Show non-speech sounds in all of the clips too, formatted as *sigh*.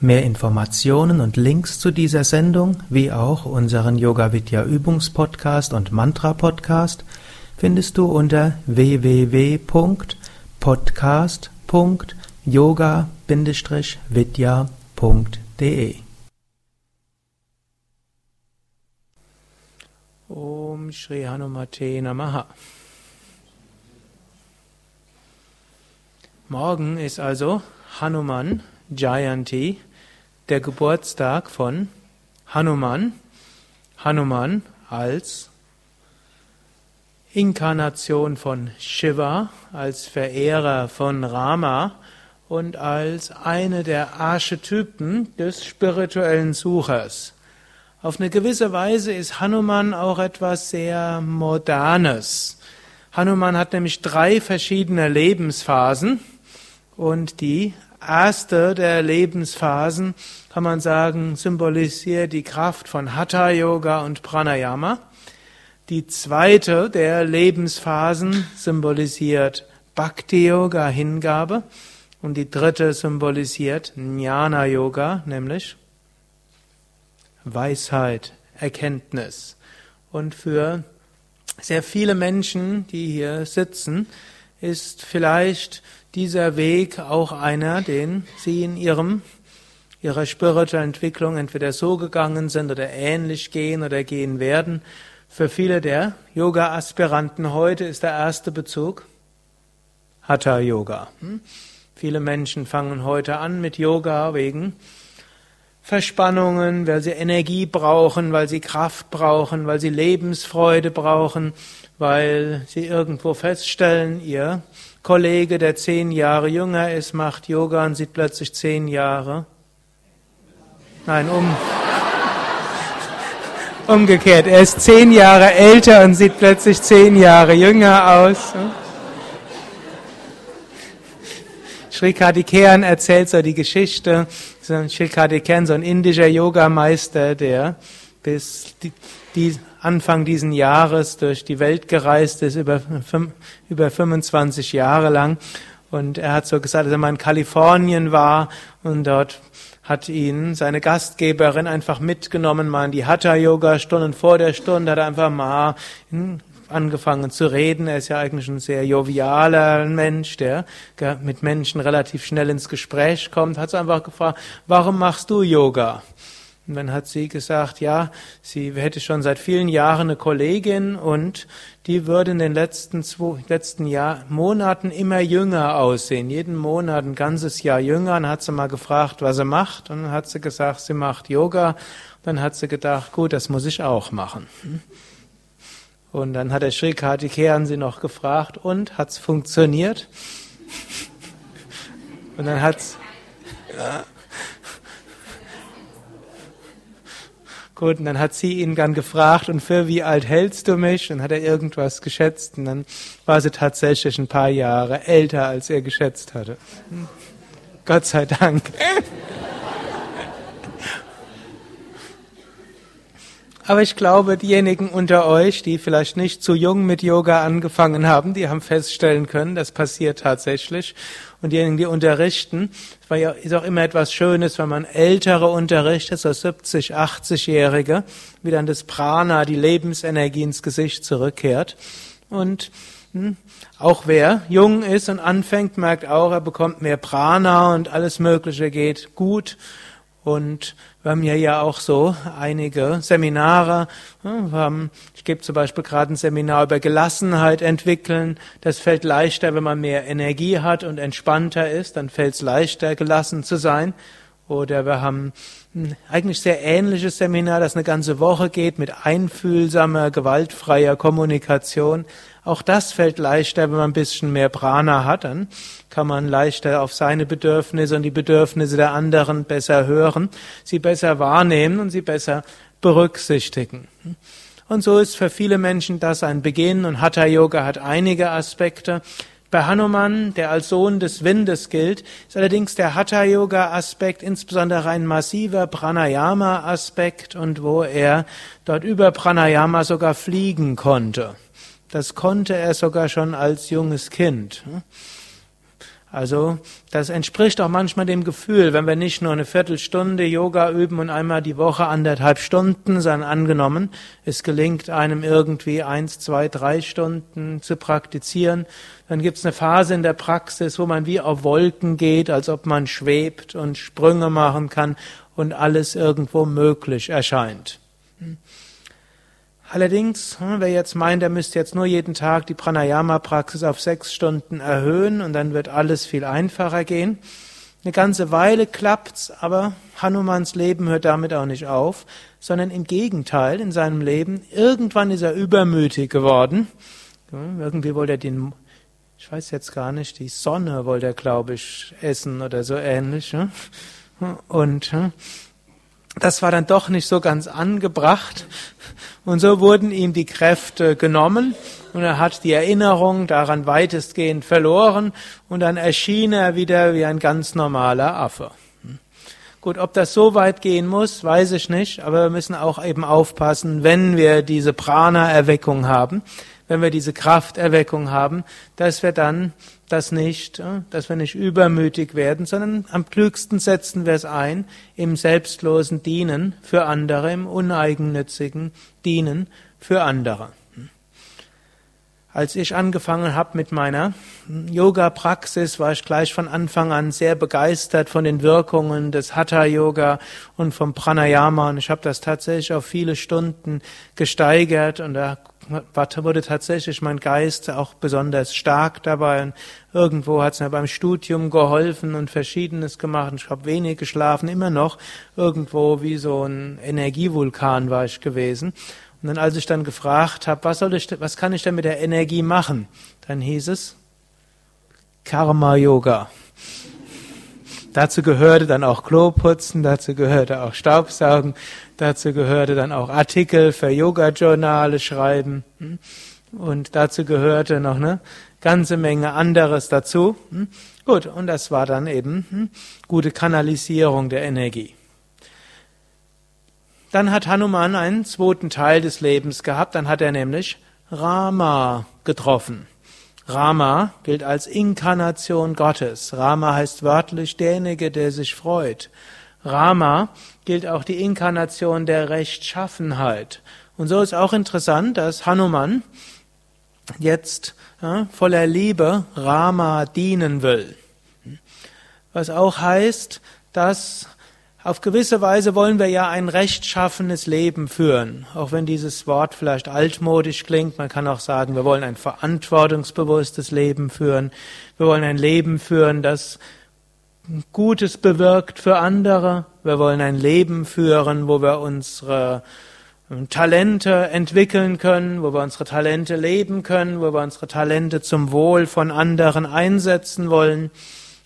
Mehr Informationen und Links zu dieser Sendung, wie auch unseren Yoga Vidya Übungspodcast und Mantra Podcast findest du unter www.podcast.yoga-vidya.de. Om Shri Hanumate Namaha. Morgen ist also Hanuman Jayanti, der Geburtstag von Hanuman. Hanuman als Inkarnation von Shiva, als Verehrer von Rama und als eine der Archetypen des spirituellen Suchers. Auf eine gewisse Weise ist Hanuman auch etwas sehr Modernes. Hanuman hat nämlich drei verschiedene Lebensphasen und die erste der Lebensphasen, kann man sagen, symbolisiert die Kraft von Hatha Yoga und Pranayama. Die zweite der Lebensphasen symbolisiert Bhakti Yoga, Hingabe. Und die dritte symbolisiert Jnana Yoga, nämlich Weisheit, Erkenntnis. Und für sehr viele Menschen, die hier sitzen, ist vielleicht dieser Weg auch einer, den sie in ihrem, ihrer spirituellen Entwicklung entweder so gegangen sind oder ähnlich gehen oder gehen werden. Für viele der Yoga-Aspiranten heute ist der erste Bezug Hatha Yoga. Hm? Viele Menschen fangen heute an mit Yoga wegen Verspannungen, weil sie Energie brauchen, weil sie Kraft brauchen, weil sie Lebensfreude brauchen, weil sie irgendwo feststellen, ihr Kollege, der zehn Jahre jünger ist, macht Yoga und sieht plötzlich zehn Jahre. Nein, um. Umgekehrt. Er ist zehn Jahre älter und sieht plötzlich zehn Jahre jünger aus. Sri Kartikeyan erzählt so die Geschichte. Sri Kartikeyan, so ein indischer Yogameister, der bis die, die Anfang diesen Jahres durch die Welt gereist ist, über, über 25 Jahre lang. Und er hat so gesagt, dass er mal in Kalifornien war und dort hat ihn seine Gastgeberin einfach mitgenommen, mal in die Hatha-Yoga-Stunden. Vor der Stunde hat er einfach mal angefangen zu reden. Er ist ja eigentlich ein sehr jovialer Mensch, der mit Menschen relativ schnell ins Gespräch kommt. Hat sie einfach gefragt, warum machst du Yoga? Und dann hat sie gesagt, ja, sie hätte schon seit vielen Jahren eine Kollegin und die würde in den letzten, zwei, letzten Jahr, Monaten immer jünger aussehen. Jeden Monat ein ganzes Jahr jünger. Und hat sie mal gefragt, was sie macht. Und dann hat sie gesagt, sie macht Yoga. Dann hat sie gedacht, gut, das muss ich auch machen. Und dann hat der Sri Kartikeyan sie noch gefragt, und hat's funktioniert? Und dann hat's, ja, Gut, und dann hat sie ihn dann gefragt, und für wie alt hältst du mich? Und hat er irgendwas geschätzt, und dann war sie tatsächlich ein paar Jahre älter, als er geschätzt hatte. Hm. Gott sei Dank. *laughs* Aber ich glaube, diejenigen unter euch, die vielleicht nicht zu jung mit Yoga angefangen haben, die haben feststellen können, das passiert tatsächlich. Und diejenigen, die unterrichten, ist auch immer etwas Schönes, wenn man ältere unterrichtet, so 70, 80-Jährige, wie dann das Prana, die Lebensenergie ins Gesicht zurückkehrt. Und hm, auch wer jung ist und anfängt, merkt auch, er bekommt mehr Prana und alles Mögliche geht gut. Und wir haben ja ja auch so einige Seminare. Ich gebe zum Beispiel gerade ein Seminar über Gelassenheit entwickeln. Das fällt leichter, wenn man mehr Energie hat und entspannter ist. Dann fällt es leichter, gelassen zu sein. Oder wir haben ein eigentlich sehr ähnliches Seminar, das eine ganze Woche geht mit einfühlsamer, gewaltfreier Kommunikation. Auch das fällt leichter, wenn man ein bisschen mehr Prana hat. Dann kann man leichter auf seine Bedürfnisse und die Bedürfnisse der anderen besser hören, sie besser wahrnehmen und sie besser berücksichtigen. Und so ist für viele Menschen das ein Beginn und Hatha Yoga hat einige Aspekte. Bei Hanuman, der als Sohn des Windes gilt, ist allerdings der Hatha-Yoga-Aspekt insbesondere ein massiver Pranayama-Aspekt und wo er dort über Pranayama sogar fliegen konnte. Das konnte er sogar schon als junges Kind. Also das entspricht auch manchmal dem Gefühl, wenn wir nicht nur eine Viertelstunde Yoga üben und einmal die Woche anderthalb Stunden, sondern angenommen, es gelingt einem irgendwie eins, zwei, drei Stunden zu praktizieren, dann gibt es eine Phase in der Praxis, wo man wie auf Wolken geht, als ob man schwebt und Sprünge machen kann und alles irgendwo möglich erscheint. Allerdings, hm, wer jetzt meint, er müsste jetzt nur jeden Tag die Pranayama-Praxis auf sechs Stunden erhöhen und dann wird alles viel einfacher gehen. Eine ganze Weile klappt's, aber Hanumans Leben hört damit auch nicht auf, sondern im Gegenteil, in seinem Leben, irgendwann ist er übermütig geworden. Irgendwie wollte er den, ich weiß jetzt gar nicht, die Sonne wollte er, glaube ich, essen oder so ähnlich. Und das war dann doch nicht so ganz angebracht. Und so wurden ihm die Kräfte genommen und er hat die Erinnerung daran weitestgehend verloren und dann erschien er wieder wie ein ganz normaler Affe. Gut, ob das so weit gehen muss, weiß ich nicht, aber wir müssen auch eben aufpassen, wenn wir diese Prana-Erweckung haben, wenn wir diese Krafterweckung haben, dass wir dann das nicht, äh, dass wir nicht übermütig werden, sondern am klügsten setzen wir es ein im selbstlosen Dienen für andere, im uneigennützigen Dienen für andere. Als ich angefangen habe mit meiner Yoga-Praxis, war ich gleich von Anfang an sehr begeistert von den Wirkungen des Hatha-Yoga und vom Pranayama. Und ich habe das tatsächlich auf viele Stunden gesteigert und da wurde tatsächlich mein Geist auch besonders stark dabei. Und irgendwo hat es mir beim Studium geholfen und Verschiedenes gemacht. Und ich habe wenig geschlafen, immer noch. Irgendwo wie so ein Energievulkan war ich gewesen. Und dann, als ich dann gefragt habe, was soll ich, was kann ich denn mit der Energie machen, dann hieß es Karma Yoga. Dazu gehörte dann auch Kloputzen, dazu gehörte auch Staubsaugen, dazu gehörte dann auch Artikel für Yoga-Journale schreiben hm? und dazu gehörte noch eine ganze Menge anderes dazu. Hm? Gut, und das war dann eben hm, gute Kanalisierung der Energie. Dann hat Hanuman einen zweiten Teil des Lebens gehabt, dann hat er nämlich Rama getroffen. Rama gilt als Inkarnation Gottes. Rama heißt wörtlich derjenige, der sich freut. Rama gilt auch die Inkarnation der Rechtschaffenheit. Und so ist auch interessant, dass Hanuman jetzt ja, voller Liebe Rama dienen will. Was auch heißt, dass auf gewisse Weise wollen wir ja ein rechtschaffenes Leben führen, auch wenn dieses Wort vielleicht altmodisch klingt. Man kann auch sagen, wir wollen ein verantwortungsbewusstes Leben führen. Wir wollen ein Leben führen, das Gutes bewirkt für andere. Wir wollen ein Leben führen, wo wir unsere ähm, Talente entwickeln können, wo wir unsere Talente leben können, wo wir unsere Talente zum Wohl von anderen einsetzen wollen.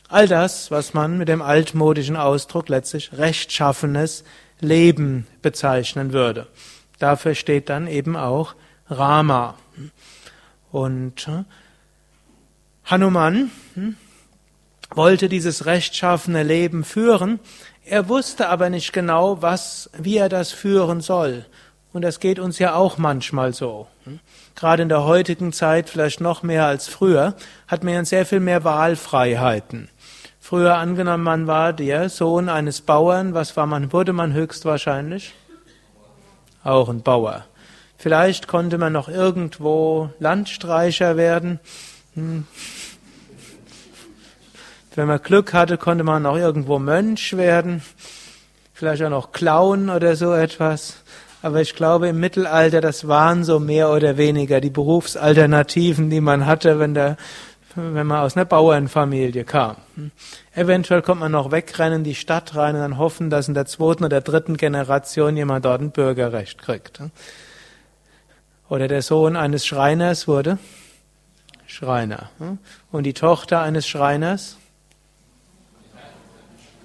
All das, was man mit dem altmodischen Ausdruck letztlich rechtschaffenes Leben bezeichnen würde. Dafür steht dann eben auch Rama. Und äh, Hanuman hm, wollte dieses rechtschaffene Leben führen, er wusste aber nicht genau, was, wie er das führen soll. Und das geht uns ja auch manchmal so. Hm. Gerade in der heutigen Zeit, vielleicht noch mehr als früher, hat man ja sehr viel mehr Wahlfreiheiten. Früher angenommen, man war der Sohn eines Bauern, was war man, wurde man höchstwahrscheinlich? Auch ein Bauer. Vielleicht konnte man noch irgendwo Landstreicher werden. Hm. Wenn man Glück hatte, konnte man auch irgendwo Mönch werden. Vielleicht auch noch Clown oder so etwas. Aber ich glaube, im Mittelalter, das waren so mehr oder weniger die Berufsalternativen, die man hatte, wenn der wenn man aus einer Bauernfamilie kam. Eventuell kommt man noch wegrennen in die Stadt rein und dann hoffen, dass in der zweiten oder dritten Generation jemand dort ein Bürgerrecht kriegt. Oder der Sohn eines Schreiners wurde Schreiner. Und die Tochter eines Schreiners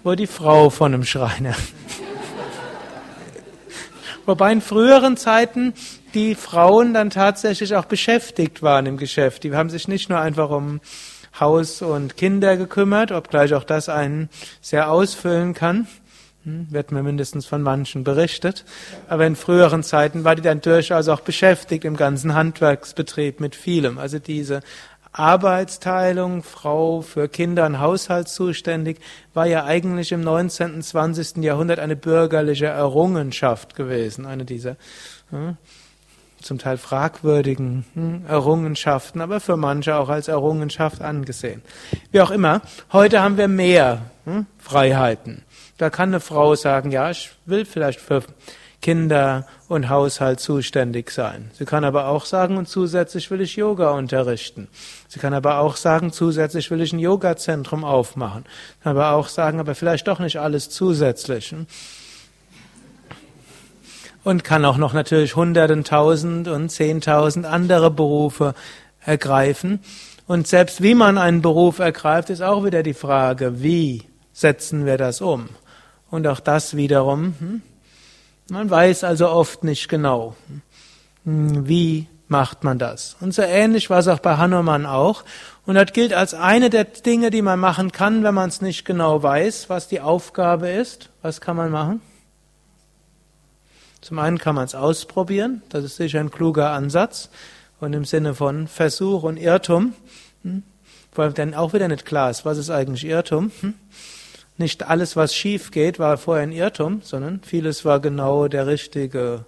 wurde die Frau von einem Schreiner. Wobei in früheren Zeiten die Frauen dann tatsächlich auch beschäftigt waren im Geschäft. Die haben sich nicht nur einfach um Haus und Kinder gekümmert, obgleich auch das einen sehr ausfüllen kann. Hm, wird mir mindestens von manchen berichtet. Aber in früheren Zeiten war die dann durchaus auch beschäftigt im ganzen Handwerksbetrieb mit vielem. Also diese Arbeitsteilung, Frau für Kinder und Haushalt zuständig, war ja eigentlich im 19. und 20. Jahrhundert eine bürgerliche Errungenschaft gewesen. Eine dieser hm, zum Teil fragwürdigen hm, Errungenschaften, aber für manche auch als Errungenschaft angesehen. Wie auch immer, heute haben wir mehr hm, Freiheiten. Da kann eine Frau sagen, ja, ich will vielleicht für Kinder und Haushalt zuständig sein. Sie kann aber auch sagen, und zusätzlich will ich Yoga unterrichten. Sie kann aber auch sagen, zusätzlich will ich ein Yoga-Zentrum aufmachen. Kann aber auch sagen, aber vielleicht doch nicht alles zusätzlich. Und kann auch noch natürlich hunderten, tausend und zehntausend andere Berufe ergreifen. Und selbst wie man einen Beruf ergreift, ist auch wieder die Frage, wie setzen wir das um? Und auch das wiederum, hm? Man weiß also oft nicht genau, hm, wie macht man das. Und so ähnlich war es auch bei Hanuman auch. Und das gilt als eine der Dinge, die man machen kann, wenn man es nicht genau weiß, was die Aufgabe ist. Was kann man machen? Zum einen kann man es ausprobieren, das ist sicher ein kluger Ansatz. Und im Sinne von Versuch und Irrtum, hm, weil dann auch wieder nicht klar ist, was ist eigentlich Irrtum. Nicht alles, was schief geht, war vorher ein Irrtum, sondern vieles war genau der richtige,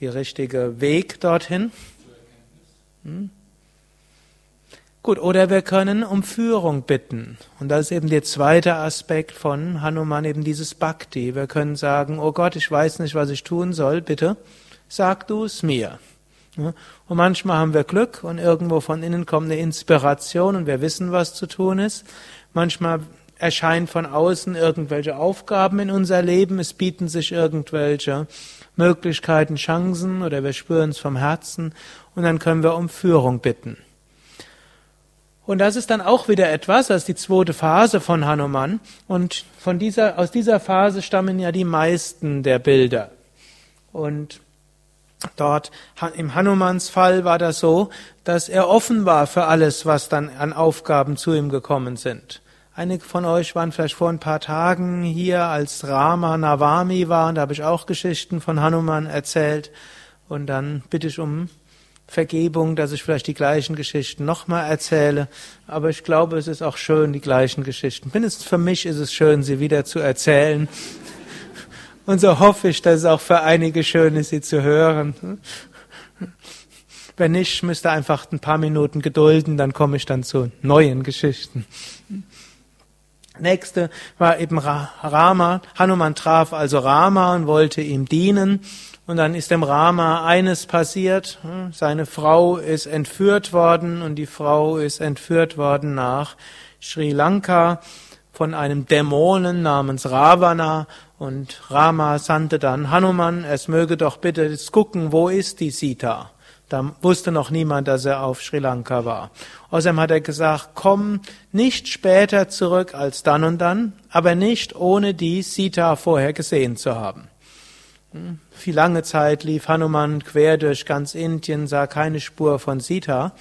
die richtige Weg dorthin. Hm? Gut, oder wir können um Führung bitten. Und das ist eben der zweite Aspekt von Hanuman, eben dieses Bhakti. Wir können sagen, oh Gott, ich weiß nicht, was ich tun soll, bitte, sag du es mir. Und manchmal haben wir Glück und irgendwo von innen kommt eine Inspiration und wir wissen, was zu tun ist. Manchmal erscheinen von außen irgendwelche Aufgaben in unser Leben, es bieten sich irgendwelche Möglichkeiten, Chancen oder wir spüren es vom Herzen und dann können wir um Führung bitten. Und das ist dann auch wieder etwas, das ist die zweite Phase von Hanuman. Und von dieser, aus dieser Phase stammen ja die meisten der Bilder. Und dort, im Hanumans Fall war das so, dass er offen war für alles, was dann an Aufgaben zu ihm gekommen sind. Einige von euch waren vielleicht vor ein paar Tagen hier, als Rama Navami war, und da habe ich auch Geschichten von Hanuman erzählt. Und dann bitte ich um Vergebung, dass ich vielleicht die gleichen Geschichten nochmal erzähle. Aber ich glaube, es ist auch schön, die gleichen Geschichten. Mindestens für mich ist es schön, sie wieder zu erzählen. *laughs* Und so hoffe ich, dass es auch für einige schön ist, sie zu hören. Wenn nicht, müsste einfach ein paar Minuten gedulden, dann komme ich dann zu neuen Geschichten. Nächste war eben Rama. Hanuman traf also Rama und wollte ihm dienen. Und dann ist dem Rama eines passiert. Hm, seine Frau ist entführt worden und die Frau ist entführt worden nach Sri Lanka von einem Dämonen namens Ravana. Und Rama sandte dann Hanuman, es möge doch bitte gucken, wo ist die Sita? Da wusste noch niemand, dass er auf Sri Lanka war. Außerdem hat er gesagt, komm nicht später zurück als dann und dann, aber nicht ohne die Sita vorher gesehen zu haben. Hm, viel lange Zeit lief Hanuman quer durch ganz Indien, sah keine Spur von Sita.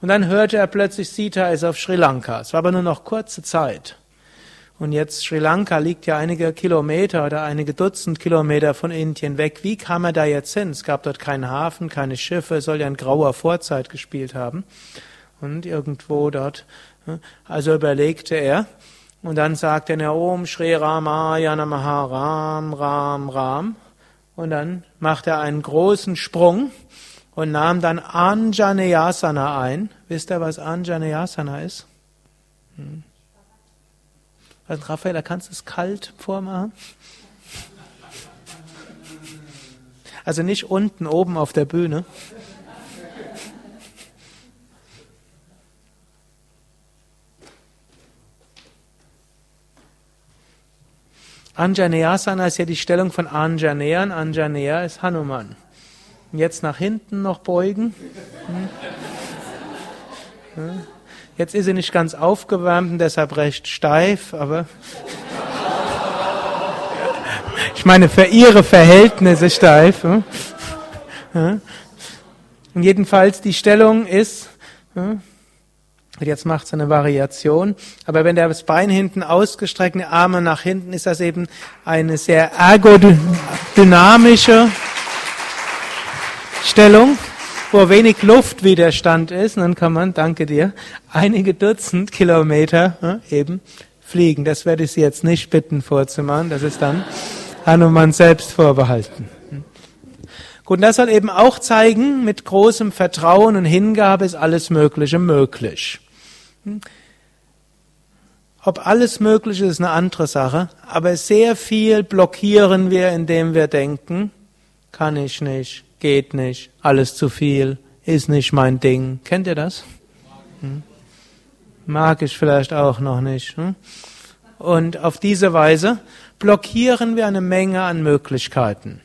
Und dann hörte er plötzlich, Sita ist auf Sri Lanka. Es war aber nur noch kurze Zeit. Und jetzt Sri Lanka liegt ja einige Kilometer oder einige Dutzend Kilometer von Indien weg. Wie kam er da jetzt hin? Es gab dort keinen Hafen, keine Schiffe, es soll ja in grauer Vorzeit gespielt haben. Und irgendwo dort, also überlegte er. Und dann sagte er, Om Shri Ramaya Namaha Ram Ram Ram. Und dann machte er einen großen Sprung und nahm dann Anjaneyasana ein. Wisst ihr, was Anjaneyasana ist? Hm. Also Raphael, kannst du es kalt vormachen? Also nicht unten, oben auf der Bühne. Anjaneyasana ist ja die Stellung von Anjaneya und Anjaneya ist Hanuman. Und jetzt nach hinten noch beugen. Hm. Hm. Jetzt ist sie nicht ganz aufgewärmt und deshalb recht steif, aber ich meine für ihre Verhältnisse steif. Hm. Und jedenfalls die Stellung ist, hm, Jetzt macht es eine Variation. Aber wenn der das Bein hinten ausgestreckt, die Arme nach hinten, ist das eben eine sehr ergodynamische Stellung, wo wenig Luftwiderstand ist. Dann kann man, danke dir, einige Dutzend Kilometer ja, eben fliegen. Das werde ich Sie jetzt nicht bitten vorzumachen. Das ist dann Hanuman selbst vorbehalten. Gut, und das soll eben auch zeigen, mit großem Vertrauen und Hingabe ist alles Mögliche möglich. Ob alles möglich ist, ist eine andere Sache, aber sehr viel blockieren wir, indem wir denken, kann ich nicht, geht nicht, alles zu viel, ist nicht mein Ding. Kennt ihr das? Hm? Mag ich vielleicht auch noch nicht. Hm? Und auf diese Weise blockieren wir eine Menge an Möglichkeiten.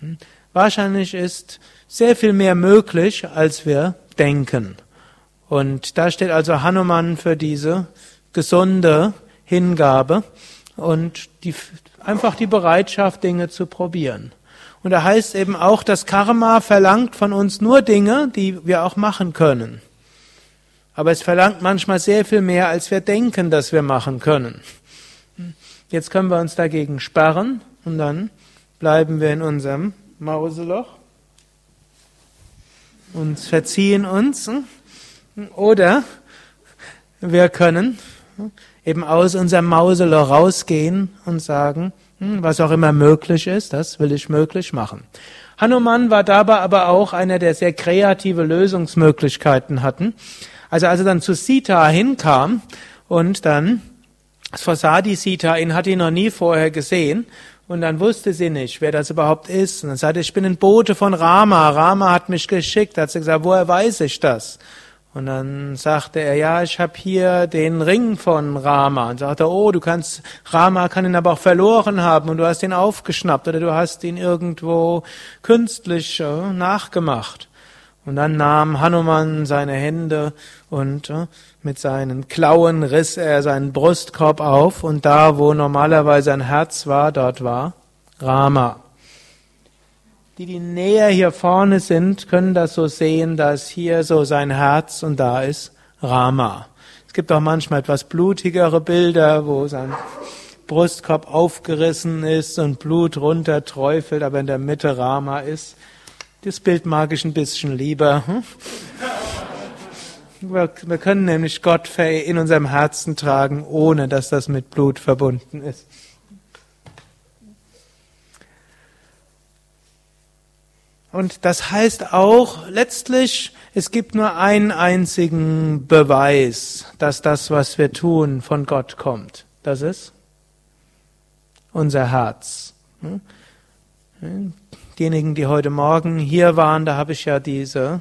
Hm? Wahrscheinlich ist sehr viel mehr möglich, als wir denken. Und da steht also Hanuman für diese gesunde Hingabe und die, einfach die Bereitschaft, Dinge zu probieren. Und da heißt eben auch, dass Karma verlangt von uns nur Dinge, die wir auch machen können. Aber es verlangt manchmal sehr viel mehr, als wir denken, dass wir machen können. Jetzt können wir uns dagegen sperren und dann bleiben wir in unserem Mauseloch und verziehen uns oder wir können eben aus unserem Mauseloch rausgehen und sagen, was auch immer möglich ist, das will ich möglich machen. Hanuman war dabei aber auch einer, der sehr kreative Lösungsmöglichkeiten hatten. Also als er dann zu Sita hinkam und dann Svasadi Sita, ihn hat ihn noch nie vorher gesehen und dann wusste sie nicht, wer das überhaupt ist. Und dann sagte, ich bin ein Bote von Rama. Rama hat mich geschickt. Hat sie gesagt, woher weiß ich das? Und dann sagte er, ja, ich habe hier den Ring von Rama. Und sagte, oh, du kannst, Rama kann ihn aber auch verloren haben und du hast ihn aufgeschnappt oder du hast ihn irgendwo künstlich äh, nachgemacht. Und dann nahm Hanuman seine Hände und äh, mit seinen Klauen riss er seinen Brustkorb auf und da, wo normalerweise ein Herz war, dort war Rama. Die, die näher hier vorne sind, können das so sehen, dass hier so sein Herz und da ist Rama. Es gibt auch manchmal etwas blutigere Bilder, wo sein Brustkorb aufgerissen ist und Blut runter träufelt, aber in der Mitte Rama ist. Das Bild mag ich ein bisschen lieber. *laughs* Wir können nämlich Gott in unserem Herzen tragen, ohne dass das mit Blut verbunden ist. Und das heißt auch letztlich, es gibt nur einen einzigen Beweis, dass das, was wir tun, von Gott kommt. Das ist unser Herz. Hm? Diejenigen, die heute Morgen hier waren, da habe ich ja diese,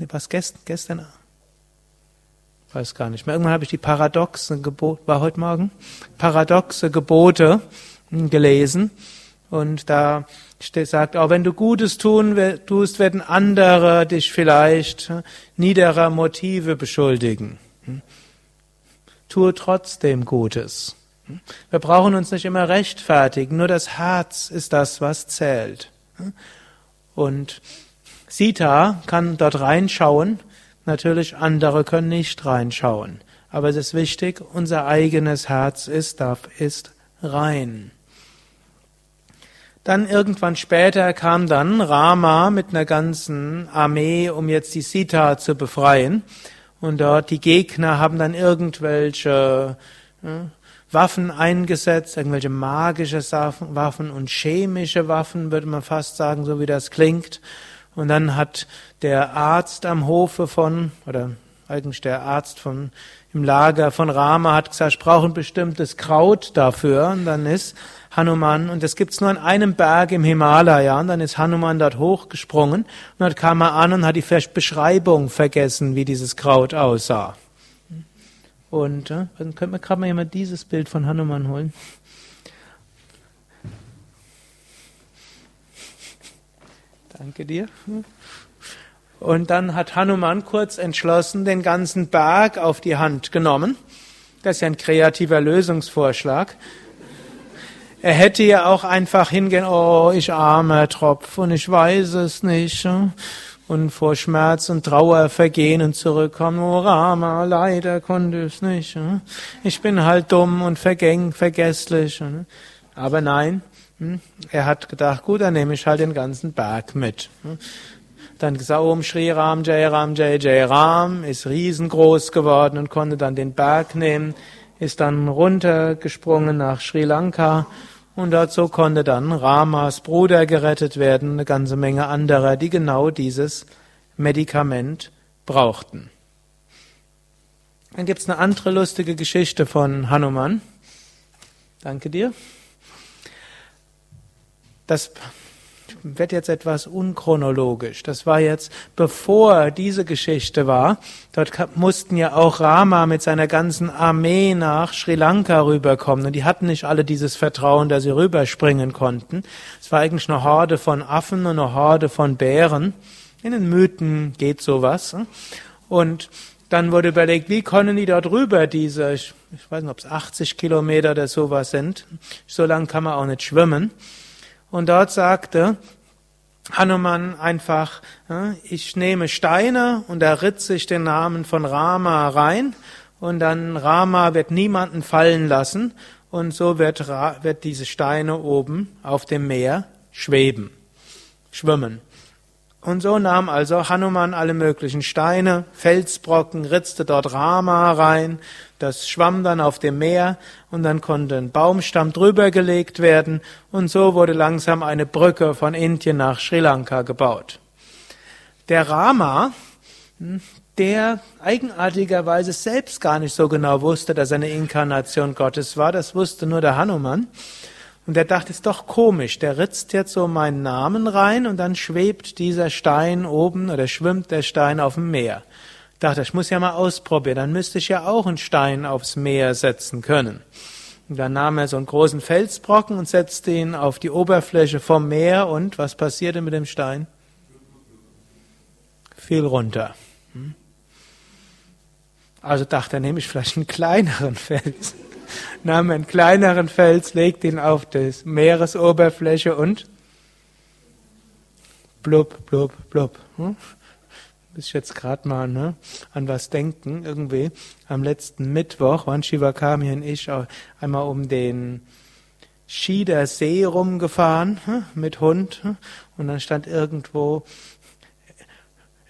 was gestern, gestern, weiß gar nicht mehr. Irgendwann habe ich die paradoxe Gebote, war heute Morgen, paradoxe Gebote gelesen. Und da sagt, auch wenn du Gutes tun tust, werden andere dich vielleicht hm, niederer Motive beschuldigen. Hm? Tue trotzdem Gutes. Hm? Wir brauchen uns nicht immer rechtfertigen, nur das Herz ist das, was zählt. Und Sita kann dort reinschauen, natürlich andere können nicht reinschauen. Aber es ist wichtig, unser eigenes Herz ist, darf, ist rein. Dann irgendwann später kam dann Rama mit einer ganzen Armee, um jetzt die Sita zu befreien. Und dort die Gegner haben dann irgendwelche äh, Waffen eingesetzt, irgendwelche magische Waffen und chemische Waffen, würde man fast sagen, so wie das klingt. Und dann hat der Arzt am Hofe von, oder eigentlich der Arzt von, im Lager von Rama hat gesagt, ich brauche ein bestimmtes Kraut dafür. Und dann ist Hanuman, und das gibt's nur an einem Berg im Himalaya, und dann ist Hanuman dort hochgesprungen, und dann kam er an und hat die Beschreibung vergessen, wie dieses Kraut aussah. Und äh, dann könnte man gerade mal jemand dieses Bild von Hanuman holen. Danke dir. Und dann hat Hanuman kurz entschlossen den ganzen Berg auf die Hand genommen. Das ist ja ein kreativer Lösungsvorschlag. Er hätte ja auch einfach hingehen, oh, ich armer Tropf und ich weiß es nicht. Und vor Schmerz und Trauer vergehen und zurückkommen, oh Rama, leider konnte ich es nicht. Ich bin halt dumm und vergäng, vergesslich. Aber nein, hm, er hat gedacht, gut, dann nehme ich halt den ganzen Berg mit. Dann gesagt, Om Shri Ram Jai Ram Jai Jai Ram, ist riesengroß geworden und konnte dann den Berg nehmen, ist dann runtergesprungen nach Sri Lanka und dazu konnte dann Ramas Bruder gerettet werden, eine ganze Menge anderer, die genau dieses Medikament brauchten. Dann gibt's eine andere lustige Geschichte von Hanuman. Danke dir. Das wird jetzt etwas unchronologisch. Das war jetzt bevor diese Geschichte war. Dort mussten ja auch Rama mit seiner ganzen Armee nach Sri Lanka rüberkommen. Und die hatten nicht alle dieses Vertrauen, dass sie rüberspringen konnten. Es war eigentlich eine Horde von Affen und eine Horde von Bären. In den Mythen geht sowas. Und dann wurde überlegt, wie können die dort rüber, diese, ich weiß nicht, ob es 80 Kilometer oder sowas sind. So lang kann man auch nicht schwimmen. Und dort sagte Hanuman einfach, ich nehme Steine und da ritze ich den Namen von Rama rein und dann Rama wird niemanden fallen lassen und so wird, wird diese Steine oben auf dem Meer schweben, schwimmen. Und so nahm also Hanuman alle möglichen Steine, Felsbrocken, ritzte dort Rama rein, das schwamm dann auf dem Meer und dann konnte ein Baumstamm drüber gelegt werden und so wurde langsam eine Brücke von Indien nach Sri Lanka gebaut. Der Rama, hm, der eigenartigerweise selbst gar nicht so genau wusste, dass er eine Inkarnation Gottes war, das wusste nur der Hanuman. Und er dachte, ist doch komisch, der ritzt jetzt so meinen Namen rein und dann schwebt dieser Stein oben oder schwimmt der Stein auf dem Meer. Dachte, ich muss ja mal ausprobieren, dann müsste ich ja auch einen Stein aufs Meer setzen können. Und dann nahm er so einen großen Felsbrocken und setzte ihn auf die Oberfläche vom Meer und was passierte mit dem Stein? Fiel runter. Hm? Also dachte er, nehme ich vielleicht einen kleineren *laughs* Fels nahm einen kleineren Fels, legte ihn auf die Meeresoberfläche und blub, blub, blub. Hm? Muss jetzt gerade mal ne, an was denken, irgendwie. Am letzten Mittwoch waren Shivakami und ich einmal um den Schieder See rumgefahren hm, mit Hund hm, und dann stand irgendwo,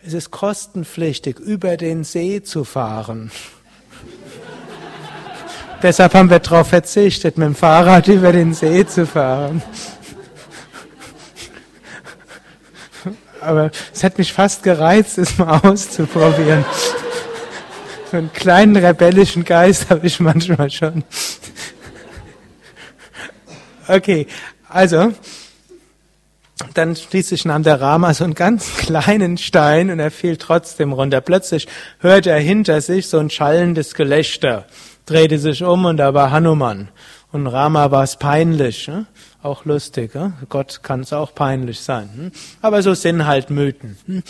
es ist kostenpflichtig, über den See zu fahren. *laughs* Deshalb haben wir darauf verzichtet, mit dem Fahrrad *laughs* über den See zu fahren. Aber es hat mich fast gereizt, es mal *laughs* auszuprobieren. So einen kleinen rebellischen Geist habe ich manchmal schon. Okay, also, dann schließlich nahm der Rama so einen ganz kleinen Stein und er fiel trotzdem runter. Plötzlich hörte er hinter sich so ein schallendes Gelächter drehte sich um und da war Hanuman. Und Rama war es peinlich, ne? Auch lustig. Ne? Gott kann es auch peinlich sein. Hm? Aber so sind halt Mythen. Hm?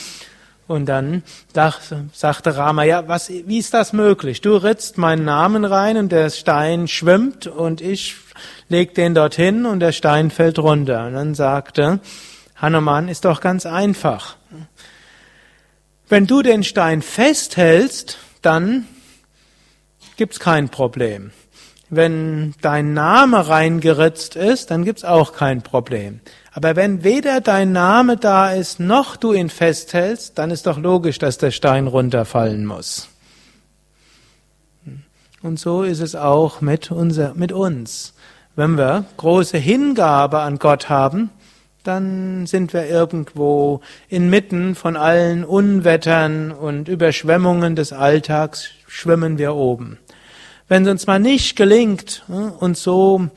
Und dann dachte, sagte Rama, ja, was, wie ist das möglich? Du ritzt meinen Namen rein und der Stein schwimmt und ich leg den dorthin und der Stein fällt runter. Und dann sagte Hanuman, ist doch ganz einfach. Wenn du den Stein festhältst, dann gibt's kein Problem. Wenn dein Name reingeritzt ist, dann gibt's auch kein Problem. Aber wenn weder dein Name da ist, noch du ihn festhältst, dann ist doch logisch, dass der Stein runterfallen muss. Und so ist es auch mit, unser, mit uns. Wenn wir große Hingabe an Gott haben, dann sind wir irgendwo inmitten von allen Unwettern und Überschwemmungen des Alltags, schwimmen wir oben. Wenn es uns mal nicht gelingt, hm, uns so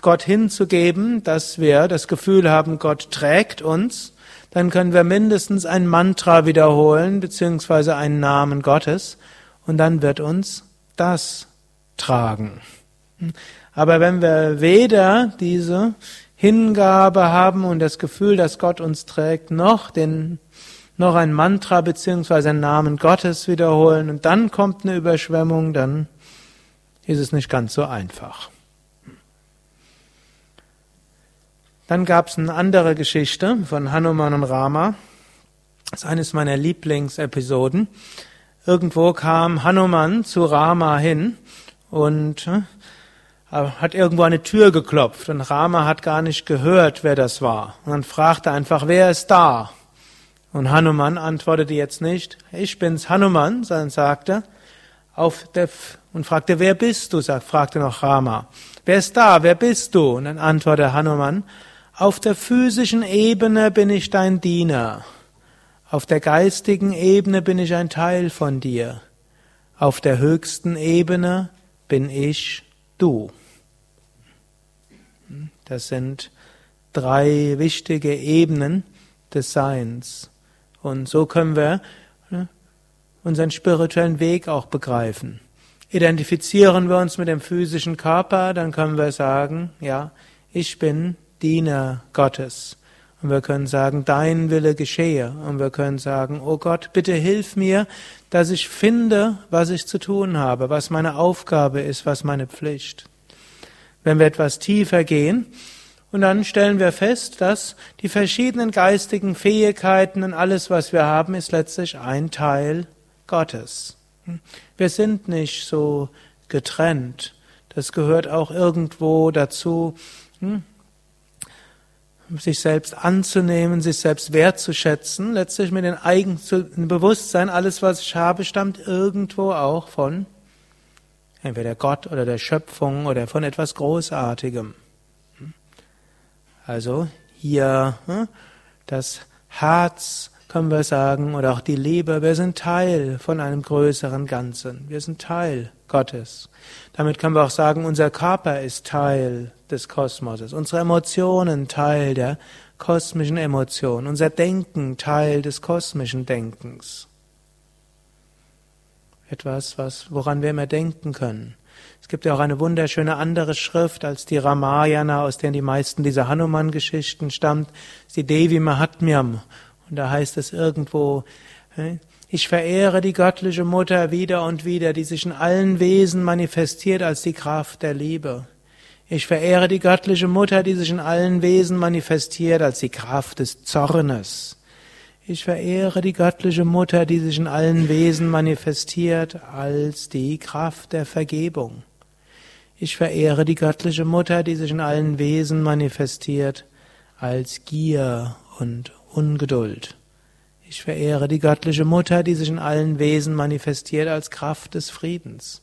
Gott hinzugeben, dass wir das Gefühl haben, Gott trägt uns, dann können wir mindestens ein Mantra wiederholen, beziehungsweise einen Namen Gottes, und dann wird uns das tragen. Hm. Aber wenn wir weder diese Hingabe haben und das Gefühl, dass Gott uns trägt, noch den, noch ein Mantra beziehungsweise einen Namen Gottes wiederholen und dann kommt eine Überschwemmung, dann ist es nicht ganz so einfach. Dann gab es eine andere Geschichte von Hanuman und Rama. Das ist eines meiner Lieblingsepisoden. Irgendwo kam Hanuman zu Rama hin und äh, hat irgendwo eine Tür geklopft und Rama hat gar nicht gehört, wer das war. Und dann fragte einfach, wer ist da? Und Hanuman antwortete jetzt nicht, ich bin's Hanuman, sondern sagte, auf der, und fragte, wer bist du? Sagt, fragte noch Rama, wer ist da? Wer bist du? Und dann antwortete Hanuman, auf der physischen Ebene bin ich dein Diener. Auf der geistigen Ebene bin ich ein Teil von dir. Auf der höchsten Ebene bin ich du. Das sind drei wichtige Ebenen des Seins. Und so können wir unseren spirituellen Weg auch begreifen. Identifizieren wir uns mit dem physischen Körper, dann können wir sagen, ja, ich bin Diener Gottes. Und wir können sagen, dein Wille geschehe. Und wir können sagen, oh Gott, bitte hilf mir, dass ich finde, was ich zu tun habe, was meine Aufgabe ist, was meine Pflicht. Wenn wir etwas tiefer gehen, und dann stellen wir fest, dass die verschiedenen geistigen Fähigkeiten und alles, was wir haben, ist letztlich ein Teil Gottes. Wir sind nicht so getrennt. Das gehört auch irgendwo dazu, hm? sich selbst anzunehmen, sich selbst wertzuschätzen, letztlich mit dem eigenen Bewusstsein, alles, was ich habe, stammt irgendwo auch von entweder Gott oder der Schöpfung oder von etwas Großartigem. Also hier hm, das Herz, können wir sagen, oder auch die Liebe, wir sind Teil von einem größeren Ganzen. Wir sind Teil Gottes. Damit können wir auch sagen, unser Körper ist Teil des Kosmoses, unsere Emotionen Teil der kosmischen Emotionen, unser Denken Teil des kosmischen Denkens. Etwas, was, woran wir immer denken können. Es gibt ja auch eine wunderschöne andere Schrift als die Ramayana, aus der die meisten dieser Hanuman-Geschichten stammt, die Devi Mahatmyam. Und da heißt es irgendwo, ich verehre die göttliche Mutter wieder und wieder, die sich in allen Wesen manifestiert als die Kraft der Liebe. Ich verehre die göttliche Mutter, die sich in allen Wesen manifestiert als die Kraft des Zornes. Ich verehre die göttliche Mutter, die sich in allen Wesen manifestiert als die Kraft der Vergebung. Ich verehre die göttliche Mutter, die sich in allen Wesen manifestiert als Gier und Ungeduld. Ich verehre die göttliche Mutter, die sich in allen Wesen manifestiert als Kraft des Friedens.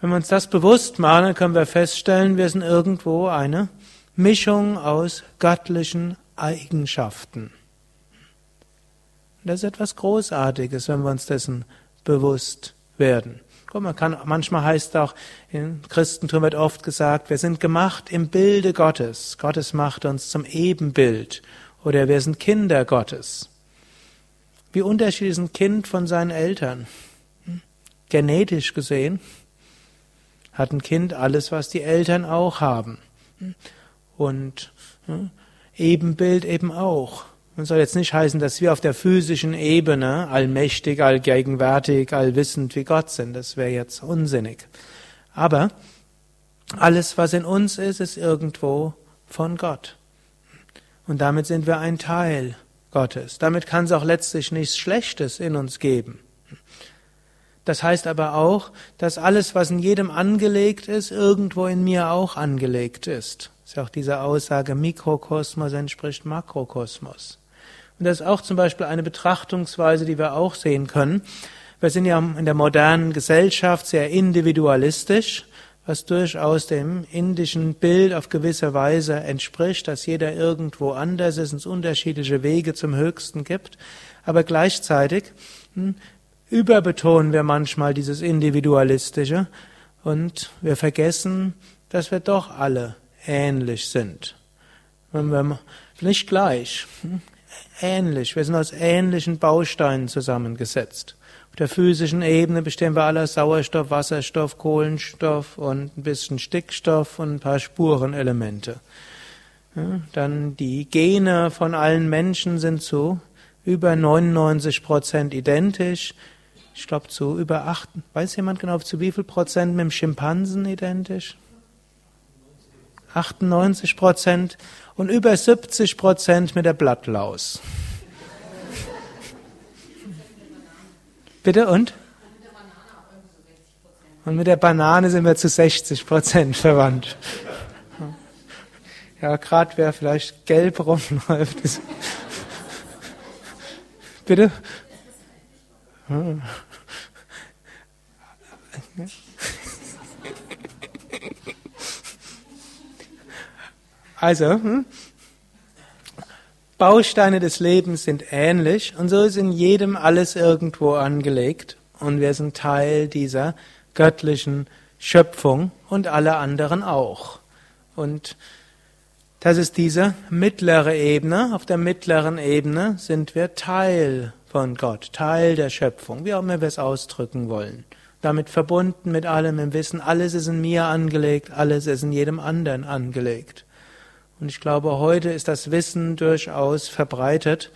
Wenn wir uns das bewusst machen, können wir feststellen, wir sind irgendwo eine Mischung aus göttlichen Eigenschaften. Das ist etwas Großartiges, wenn wir uns dessen bewusst werden. Guck, man kann, manchmal heißt auch, im Christentum wird oft gesagt, wir sind gemacht im Bilde Gottes. Gottes macht uns zum Ebenbild oder wir sind Kinder Gottes. Wie unterschiedlich ist ein Kind von seinen Eltern? Hm? Genetisch gesehen hat ein Kind alles, was die Eltern auch haben. Hm? Und hm, Ebenbild eben auch. Man soll jetzt nicht heißen, dass wir auf der physischen Ebene allmächtig, allgegenwärtig, allwissend wie Gott sind. Das wäre jetzt unsinnig. Aber alles, was in uns ist, ist irgendwo von Gott. Und damit sind wir ein Teil Gottes. Damit kann es auch letztlich nichts Schlechtes in uns geben. Das heißt aber auch, dass alles, was in jedem angelegt ist, irgendwo in mir auch angelegt ist. Das ist ja auch diese Aussage, Mikrokosmos entspricht Makrokosmos. Und das ist auch zum Beispiel eine Betrachtungsweise, die wir auch sehen können. Wir sind ja in der modernen Gesellschaft sehr individualistisch was durchaus dem indischen Bild auf gewisse Weise entspricht, dass jeder irgendwo anders ist, es unterschiedliche Wege zum Höchsten gibt. Aber gleichzeitig hm, überbetonen wir manchmal dieses Individualistische und wir vergessen, dass wir doch alle ähnlich sind. Wenn wir nicht gleich, hm, ähnlich, wir sind aus ähnlichen Bausteinen zusammengesetzt. Auf der physischen Ebene bestehen wir alle aus Sauerstoff, Wasserstoff, Kohlenstoff und ein bisschen Stickstoff und ein paar Spurenelemente. Dann die Gene von allen Menschen sind zu über 99 Prozent identisch. Ich glaube zu über 8, weiß jemand genau, zu wie viel Prozent mit dem Schimpansen identisch? 98 Prozent und über 70 Prozent mit der Blattlaus. Bitte und? Und mit der Banane sind wir zu 60 Prozent verwandt. Ja, gerade wer vielleicht gelb rumläuft. Ist Bitte? Also, hm? Bausteine des Lebens sind ähnlich und so ist in jedem alles irgendwo angelegt und wir sind Teil dieser göttlichen Schöpfung und alle anderen auch. Und das ist diese mittlere Ebene. Auf der mittleren Ebene sind wir Teil von Gott, Teil der Schöpfung, wie auch immer wir es ausdrücken wollen. Damit verbunden mit allem im Wissen, alles ist in mir angelegt, alles ist in jedem anderen angelegt. Und ich glaube, heute ist das Wissen durchaus verbreitet,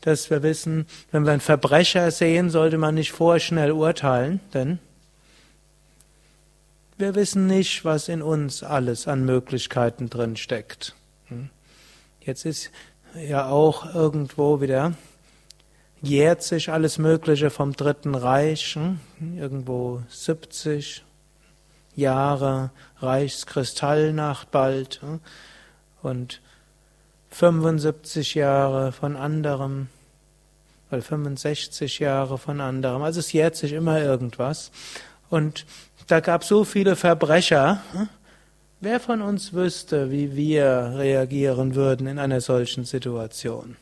dass wir wissen, wenn wir einen Verbrecher sehen, sollte man nicht vorschnell urteilen, denn wir wissen nicht, was in uns alles an Möglichkeiten drin steckt. Hm? Jetzt ist ja auch irgendwo wieder jährt sich alles Mögliche vom Dritten Reich, hm? irgendwo 70 Jahre Reichskristallnacht bald hm? Und 75 Jahre von anderem, weil 65 Jahre von anderem. Also es jährt sich immer irgendwas. Und da gab so viele Verbrecher. Wer von uns wüsste, wie wir reagieren würden in einer solchen Situation?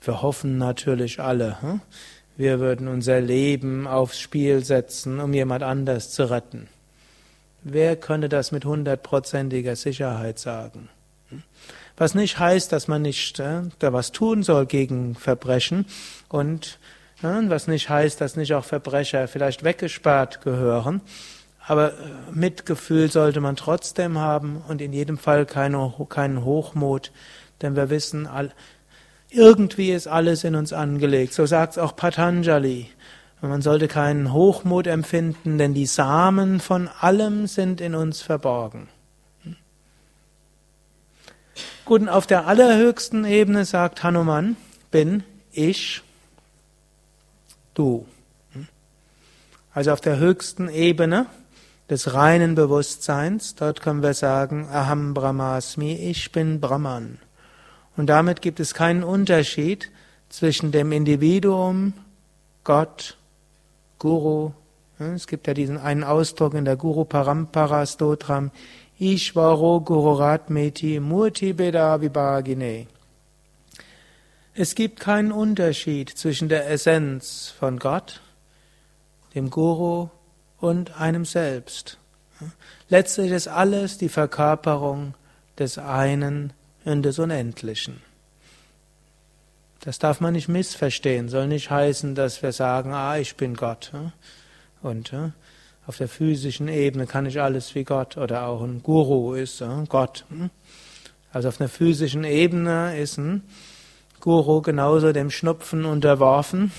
Wir hoffen natürlich alle. Wir würden unser Leben aufs Spiel setzen, um jemand anders zu retten. Wer könnte das mit hundertprozentiger Sicherheit sagen? Was nicht heißt, dass man nicht äh, da was tun soll gegen Verbrechen und äh, was nicht heißt, dass nicht auch Verbrecher vielleicht weggesperrt gehören. Aber äh, Mitgefühl sollte man trotzdem haben und in jedem Fall keine, keinen Hochmut, denn wir wissen, irgendwie ist alles in uns angelegt. So sagt es auch Patanjali. Man sollte keinen Hochmut empfinden, denn die Samen von allem sind in uns verborgen. Und auf der allerhöchsten Ebene sagt Hanuman, bin ich, du. Also auf der höchsten Ebene des reinen Bewusstseins. Dort können wir sagen, Aham Brahmasmi, ich bin Brahman. Und damit gibt es keinen Unterschied zwischen dem Individuum, Gott, Guru. Es gibt ja diesen einen Ausdruck in der Guru Parampara Stotram, Ishvaro Gururatmeti Murti Beda Vibhagine. Es gibt keinen Unterschied zwischen der Essenz von Gott, dem Guru und einem selbst. Letztlich ist alles die Verkörperung des einen und des Unendlichen. Das darf man nicht missverstehen, soll nicht heißen, dass wir sagen, ah, ich bin Gott. Und auf der physischen Ebene kann ich alles wie Gott oder auch ein Guru ist Gott. Also auf einer physischen Ebene ist ein Guru genauso dem Schnupfen unterworfen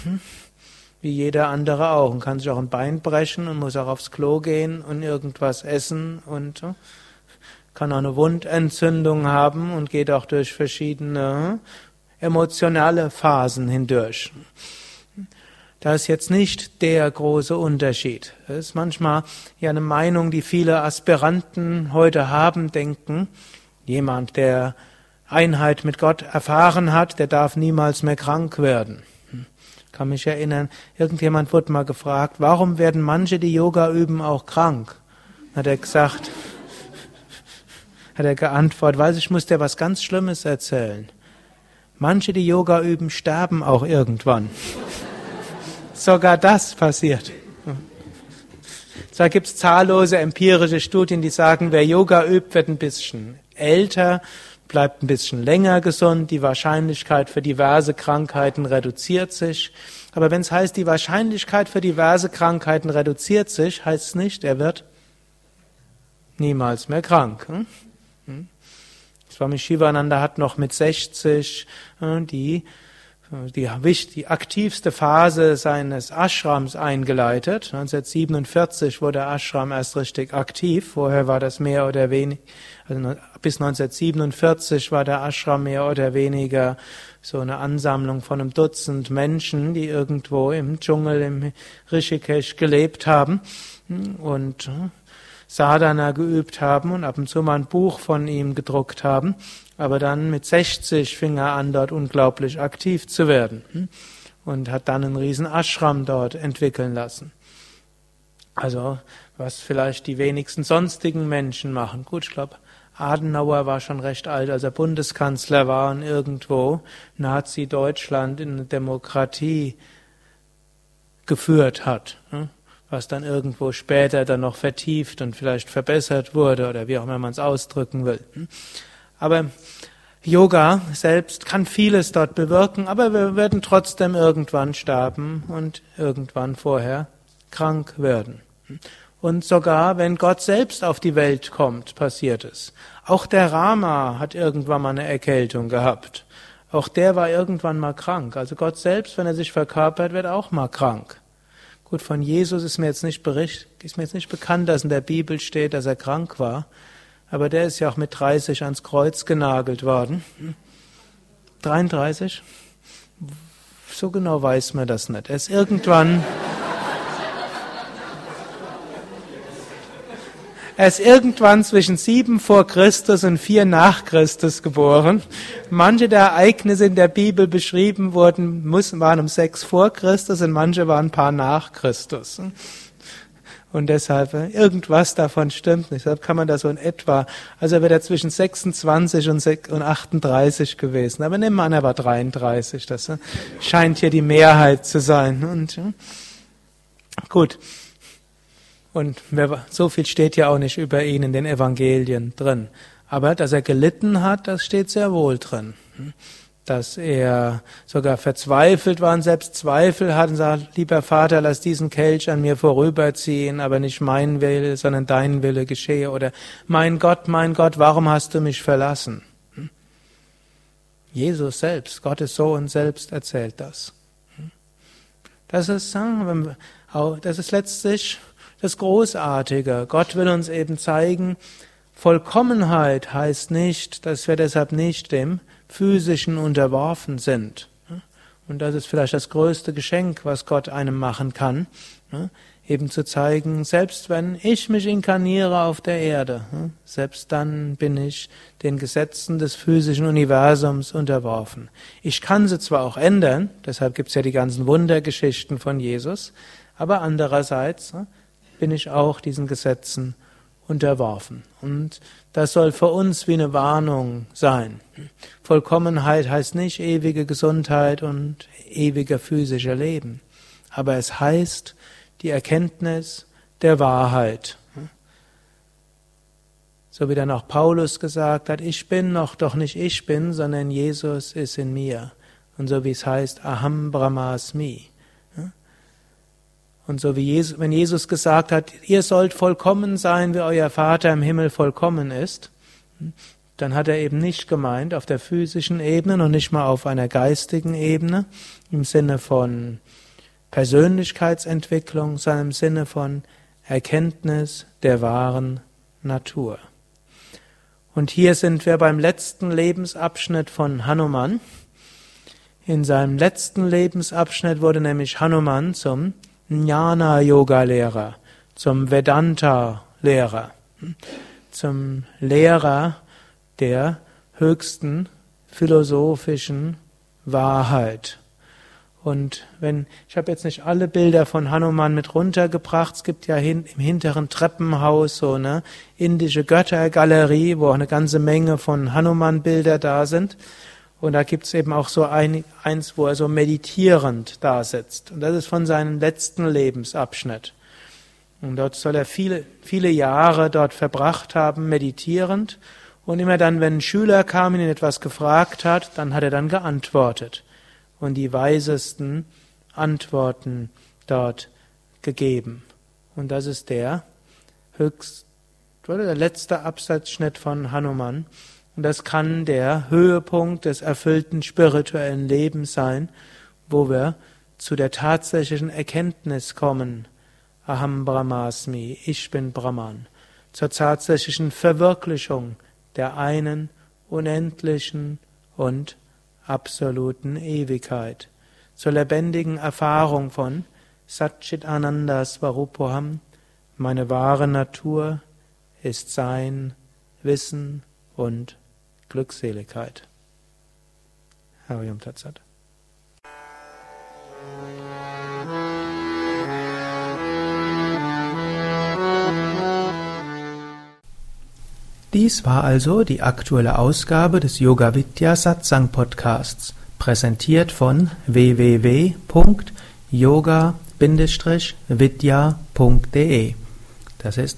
wie jeder andere auch und kann sich auch ein Bein brechen und muss auch aufs Klo gehen und irgendwas essen und kann auch eine Wundentzündung haben und geht auch durch verschiedene emotionale Phasen hindurch. Da ist jetzt nicht der große Unterschied. Das ist manchmal ja eine Meinung, die viele Aspiranten heute haben, denken, jemand, der Einheit mit Gott erfahren hat, der darf niemals mehr krank werden kann mich erinnern, irgendjemand wurde mal gefragt, warum werden manche, die Yoga üben, auch krank? Hat er gesagt, *laughs* hat er geantwortet, weiß ich muss dir was ganz Schlimmes erzählen. Manche, die Yoga üben, sterben auch irgendwann. Sogar das passiert. Zwar gibt es zahllose empirische Studien, die sagen, wer Yoga übt, wird ein bisschen älter, bleibt ein bisschen länger gesund, die Wahrscheinlichkeit für diverse Krankheiten reduziert sich. Aber wenn es heißt, die Wahrscheinlichkeit für diverse Krankheiten reduziert sich, heißt es nicht, er wird niemals mehr krank. Hm? hm? Swami Shivananda hat noch mit 60 äh, die die, die aktivste Phase seines Ashrams eingeleitet. 1947 wurde Ashram erst richtig aktiv. Vorher war das mehr oder weniger, also bis 1947 war der Ashram mehr oder weniger so eine Ansammlung von einem Dutzend Menschen, die irgendwo im Dschungel im Rishikesh gelebt haben und Sadhana geübt haben und ab und zu mal ein Buch von ihm gedruckt haben. Aber dann mit 60 fing er an, dort unglaublich aktiv zu werden hm? und hat dann einen riesen Ashram dort entwickeln lassen. Also, was vielleicht die wenigsten sonstigen Menschen machen. Gut, ich glaube, Adenauer war schon recht alt, als er Bundeskanzler war und irgendwo Nazi-Deutschland in eine Demokratie geführt hat. Hm? was dann irgendwo später dann noch vertieft und vielleicht verbessert wurde oder wie auch immer man es ausdrücken will. Aber Yoga selbst kann vieles dort bewirken, aber wir werden trotzdem irgendwann sterben und irgendwann vorher krank werden. Und sogar wenn Gott selbst auf die Welt kommt, passiert es. Auch der Rama hat irgendwann mal eine Erkältung gehabt. Auch der war irgendwann mal krank. Also Gott selbst, wenn er sich verkörpert, wird auch mal krank. Gut, von Jesus ist mir jetzt nicht bericht, ist mir jetzt nicht bekannt, dass in der Bibel steht, dass er krank war. Aber der ist ja auch mit 30 ans Kreuz genagelt worden. 33? So genau weiß man das nicht. Er ist irgendwann Er ist irgendwann zwischen sieben vor Christus und vier nach Christus geboren. Manche der Ereignisse in der Bibel beschrieben wurden, müssen, waren um sechs vor Christus und manche waren ein paar nach Christus. Und deshalb, äh, irgendwas davon stimmt nicht. Deshalb kann man da so in etwa, also wäre er zwischen 26 und 38 gewesen. Aber nehmen wir an, er war 33. Das äh, scheint hier die Mehrheit zu sein. Und, gut. Und so viel steht ja auch nicht über ihn in den Evangelien drin. Aber dass er gelitten hat, das steht sehr wohl drin. Dass er sogar verzweifelt war und selbst Zweifel hat und sagt, lieber Vater, lass diesen Kelch an mir vorüberziehen, aber nicht mein Wille, sondern dein Wille geschehe. Oder mein Gott, mein Gott, warum hast du mich verlassen? Jesus selbst, Gottes Sohn selbst erzählt das. Das ist, das ist letztlich das Großartige. Gott will uns eben zeigen, Vollkommenheit heißt nicht, dass wir deshalb nicht dem Physischen unterworfen sind. Und das ist vielleicht das größte Geschenk, was Gott einem machen kann. Eben zu zeigen, selbst wenn ich mich inkarniere auf der Erde, selbst dann bin ich den Gesetzen des physischen Universums unterworfen. Ich kann sie zwar auch ändern, deshalb gibt es ja die ganzen Wundergeschichten von Jesus, aber andererseits bin ich auch diesen Gesetzen unterworfen. Und das soll für uns wie eine Warnung sein. Vollkommenheit heißt nicht ewige Gesundheit und ewiger physischer Leben, aber es heißt die Erkenntnis der Wahrheit. So wie dann auch Paulus gesagt hat, ich bin noch doch nicht ich bin, sondern Jesus ist in mir. Und so wie es heißt, Aham Brahmasmi. Und so wie Jesus, wenn Jesus gesagt hat, ihr sollt vollkommen sein, wie euer Vater im Himmel vollkommen ist, dann hat er eben nicht gemeint auf der physischen Ebene und nicht mal auf einer geistigen Ebene im Sinne von Persönlichkeitsentwicklung, sondern im Sinne von Erkenntnis der wahren Natur. Und hier sind wir beim letzten Lebensabschnitt von Hanuman. In seinem letzten Lebensabschnitt wurde nämlich Hanuman zum Jnana-Yoga-Lehrer, zum Vedanta-Lehrer, zum Lehrer der höchsten philosophischen Wahrheit. Und wenn, ich habe jetzt nicht alle Bilder von Hanuman mit runtergebracht, es gibt ja hin, im hinteren Treppenhaus so eine indische Göttergalerie, wo auch eine ganze Menge von Hanuman-Bilder da sind. Und da gibt's eben auch so ein, eins, wo er so meditierend da sitzt. Und das ist von seinem letzten Lebensabschnitt. Und dort soll er viele, viele Jahre dort verbracht haben, meditierend. Und immer dann, wenn ein Schüler kam und ihn etwas gefragt hat, dann hat er dann geantwortet. Und die weisesten Antworten dort gegeben. Und das ist der höchst, oder der letzte Absatzschnitt von Hanuman. Und das kann der Höhepunkt des erfüllten spirituellen Lebens sein, wo wir zu der tatsächlichen Erkenntnis kommen. Aham Brahmasmi, ich bin Brahman. Zur tatsächlichen Verwirklichung der einen unendlichen und absoluten Ewigkeit. Zur lebendigen Erfahrung von Satchit Ananda Svarupoham, meine wahre Natur ist Sein, Wissen und Glückseligkeit. Harium Tatsat. Dies war also die aktuelle Ausgabe des Yoga Vidya Satsang Podcasts, präsentiert von www.yoga-vidya.de. Das ist